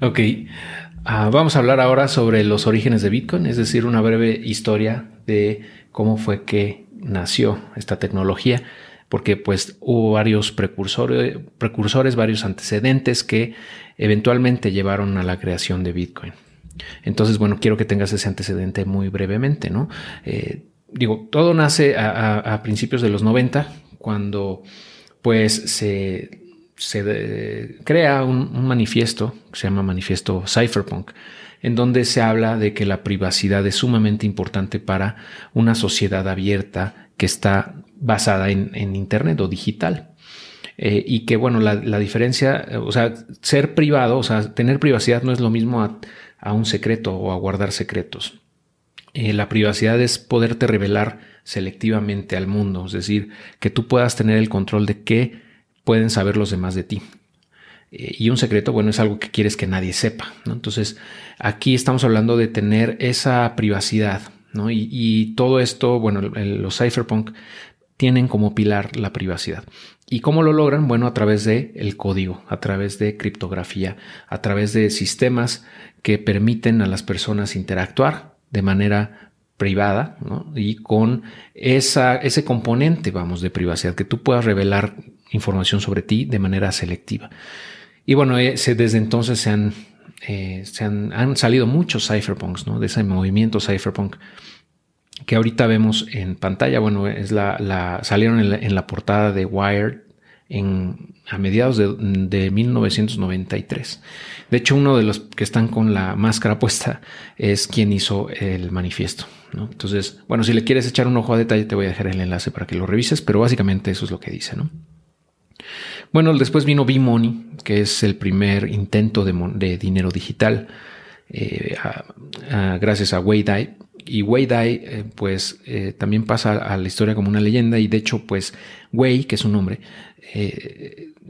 Ok, ah, vamos a hablar ahora sobre los orígenes de Bitcoin, es decir, una breve historia de cómo fue que nació esta tecnología, porque pues hubo varios precursores, precursores varios antecedentes que eventualmente llevaron a la creación de Bitcoin. Entonces, bueno, quiero que tengas ese antecedente muy brevemente, ¿no? Eh, digo, todo nace a, principios de los 90, cuando pues se, crea un, manifiesto, que se llama manifiesto Cypherpunk, en donde se habla de que la privacidad es sumamente importante para una sociedad abierta que está basada en, Internet o digital. Eh, y que, bueno, la, diferencia, o sea, ser privado, o sea, tener privacidad no es lo mismo a, a un secreto o a guardar secretos. Eh, la privacidad es poderte revelar selectivamente al mundo, es decir, que tú puedas tener el control de qué pueden saber los demás de ti. Eh, y un secreto, bueno, es algo que quieres que nadie sepa. Entonces, aquí estamos hablando de tener esa privacidad. ¿no? Y, todo esto, bueno, los cypherpunk tienen como pilar la privacidad. ¿Y cómo lo logran? Bueno, a través de el código, a través de criptografía, a través de sistemas que permiten a las personas interactuar de manera privada y con esa, ese componente, vamos, de privacidad, que tú puedas revelar información sobre ti de manera selectiva. Y bueno, eh, desde entonces se han, eh, se han, salido muchos cypherpunks, ¿no? De ese movimiento cypherpunk que ahorita vemos en pantalla. Bueno, es la, salieron en la, portada de Wired en, a mediados de, de, 1993. De hecho, uno de los que están con la máscara puesta es quien hizo el manifiesto. ¿no? Entonces, bueno, si le quieres echar un ojo a detalle, te voy a dejar el enlace para que lo revises, pero básicamente eso es lo que dice. ¿no? Bueno, después vino B-Money, que es el primer intento de, dinero digital, eh, gracias a Wei Y Wei Dai, eh, pues, eh, también pasa a la historia como una leyenda. Y de hecho, pues, Wei, que es su nombre,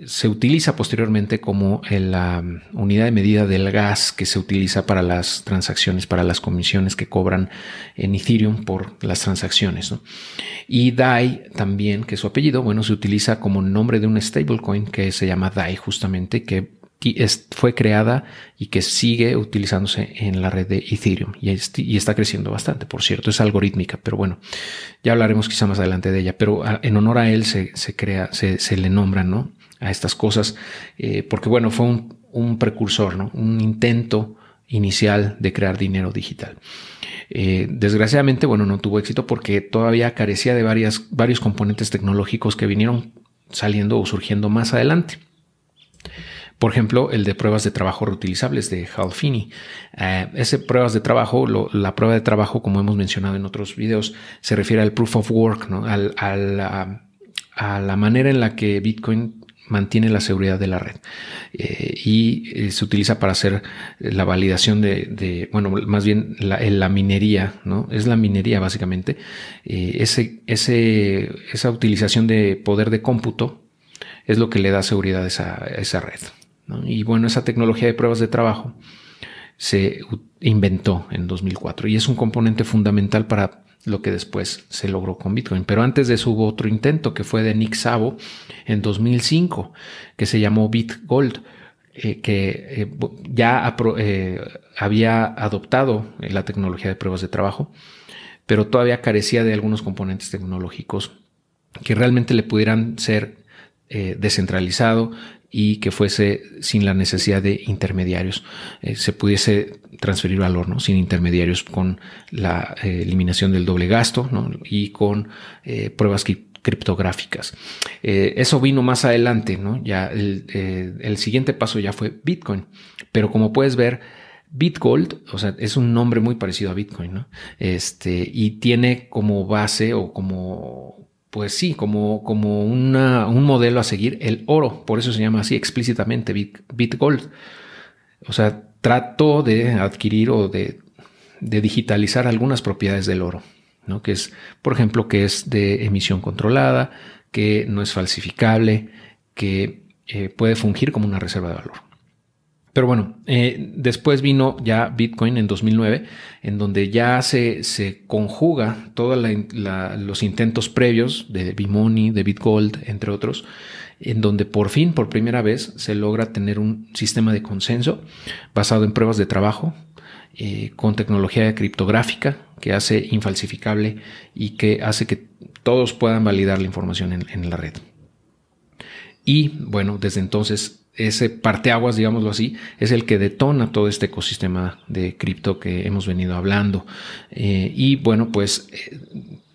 se utiliza posteriormente como la unidad de medida del gas que se utiliza para las transacciones, para las comisiones que cobran en Ethereum por las transacciones. Y DAI también, que es su apellido, bueno, se utiliza como nombre de un stablecoin que se llama DAI justamente, que fue creada y que sigue utilizándose en la red de Ethereum y, está creciendo bastante, por cierto, es algorítmica, pero bueno, ya hablaremos quizá más adelante de ella, pero ah, en honor a él se, crea, se, le nombra, ¿no? A estas cosas, eh, porque bueno, fue un, precursor, ¿no? Un intento inicial de crear dinero digital. Eh, desgraciadamente, bueno, no tuvo éxito porque todavía carecía de varias, varios componentes tecnológicos que vinieron saliendo o surgiendo más adelante. Por ejemplo, el de pruebas de trabajo reutilizables de Hal Finney. Eh, ese pruebas de trabajo, la prueba de trabajo, como hemos mencionado en otros videos, se refiere al proof of work, ¿no? Al, a la manera en la que Bitcoin mantiene la seguridad de la red eh, y eh, se utiliza para hacer la validación de, bueno, más bien la, minería, ¿no? Es la minería básicamente. ese, ese, esa utilización de poder de cómputo es lo que le da seguridad a esa, a esa red. Y bueno, esa tecnología de pruebas de trabajo se inventó en 2004 y es un componente fundamental para lo que después se logró con Bitcoin. Pero antes de eso hubo otro intento que fue de Nick Szabo en 2005, que se llamó BitGold, eh, que eh, ya eh, había adoptado la tecnología de pruebas de trabajo, pero todavía carecía de algunos componentes tecnológicos que realmente le pudieran ser descentralizado y que fuese sin la necesidad de intermediarios. Eh, se pudiese transferir valor ¿no? sin intermediarios con la eh, eliminación del doble gasto y con eh, pruebas criptográficas. eso vino más adelante, ¿no? Ya el, el, siguiente paso ya fue Bitcoin. Pero como puedes ver, Bitgold, o sea, es un nombre muy parecido a Bitcoin, ¿no? Este, y tiene como base o como pues sí, como, como un modelo a seguir, el oro, por eso se llama así explícitamente BitGold. O sea, trato de adquirir o de, digitalizar algunas propiedades del oro, ¿no? Que es, por ejemplo, que es de emisión controlada, que no es falsificable, que eh, puede fungir como una reserva de valor. Pero bueno, eh, después vino ya Bitcoin en 2009, en donde ya se, se conjuga todos los intentos previos de Bimoni, de Bitgold, entre otros, en donde por fin, por primera vez, se logra tener un sistema de consenso basado en pruebas de trabajo, eh, con tecnología criptográfica que hace infalsificable y que hace que todos puedan validar la información en, la red. Y bueno, desde entonces ese parteaguas, digámoslo así, es el que detona todo este ecosistema de cripto que hemos venido hablando. Eh, y bueno, pues, eh,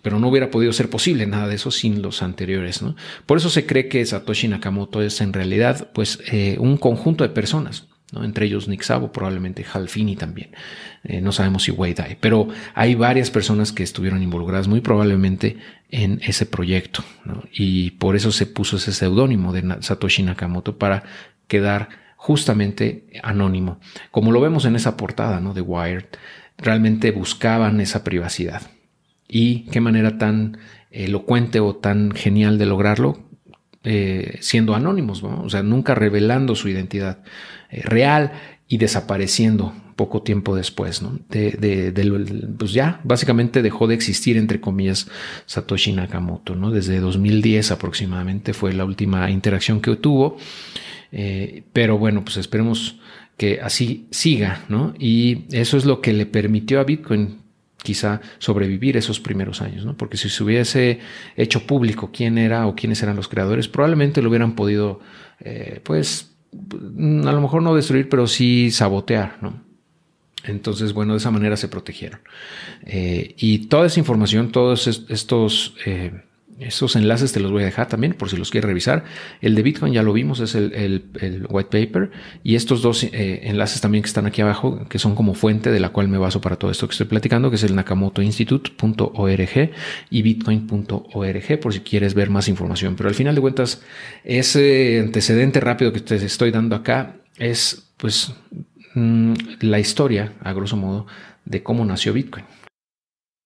pero no hubiera podido ser posible nada de eso sin los anteriores. ¿no? Por eso se cree que Satoshi Nakamoto es en realidad pues, un conjunto de personas entre ellos Nick Szabo, probablemente Halfini también. Eh, no sabemos si Wade hay, pero hay varias personas que estuvieron involucradas muy probablemente en ese proyecto y por eso se puso ese seudónimo de Satoshi Nakamoto para quedar justamente anónimo. Como lo vemos en esa portada ¿no? de Wired, realmente buscaban esa privacidad. Y qué manera tan elocuente o tan genial de lograrlo, eh, siendo anónimos, o sea, nunca revelando su identidad eh, real y desapareciendo poco tiempo después, ¿no? De, pues ya básicamente dejó de existir, entre comillas, Satoshi Nakamoto, ¿no? Desde 2010 aproximadamente fue la última interacción que tuvo, eh, pero bueno, pues esperemos que así siga, ¿no? Y eso es lo que le permitió a Bitcoin quizá sobrevivir esos primeros años, ¿no? Porque si se hubiese hecho público quién era o quiénes eran los creadores, probablemente lo hubieran podido, eh, pues, a lo mejor no destruir, pero sí sabotear, ¿no? Entonces, bueno, de esa manera se protegieron. Eh, y toda esa información, todos estos esos enlaces te los voy a dejar también por si los quieres revisar. El de Bitcoin ya lo vimos, es el, white paper. Y estos dos eh, enlaces también que están aquí abajo, que son como fuente de la cual me baso para todo esto que estoy platicando, que es el nakamotoinstitute.org y bitcoin.org por si quieres ver más información. Pero al final de cuentas, ese antecedente rápido que te estoy dando acá es pues mm, la historia, a grosso modo, de cómo nació Bitcoin.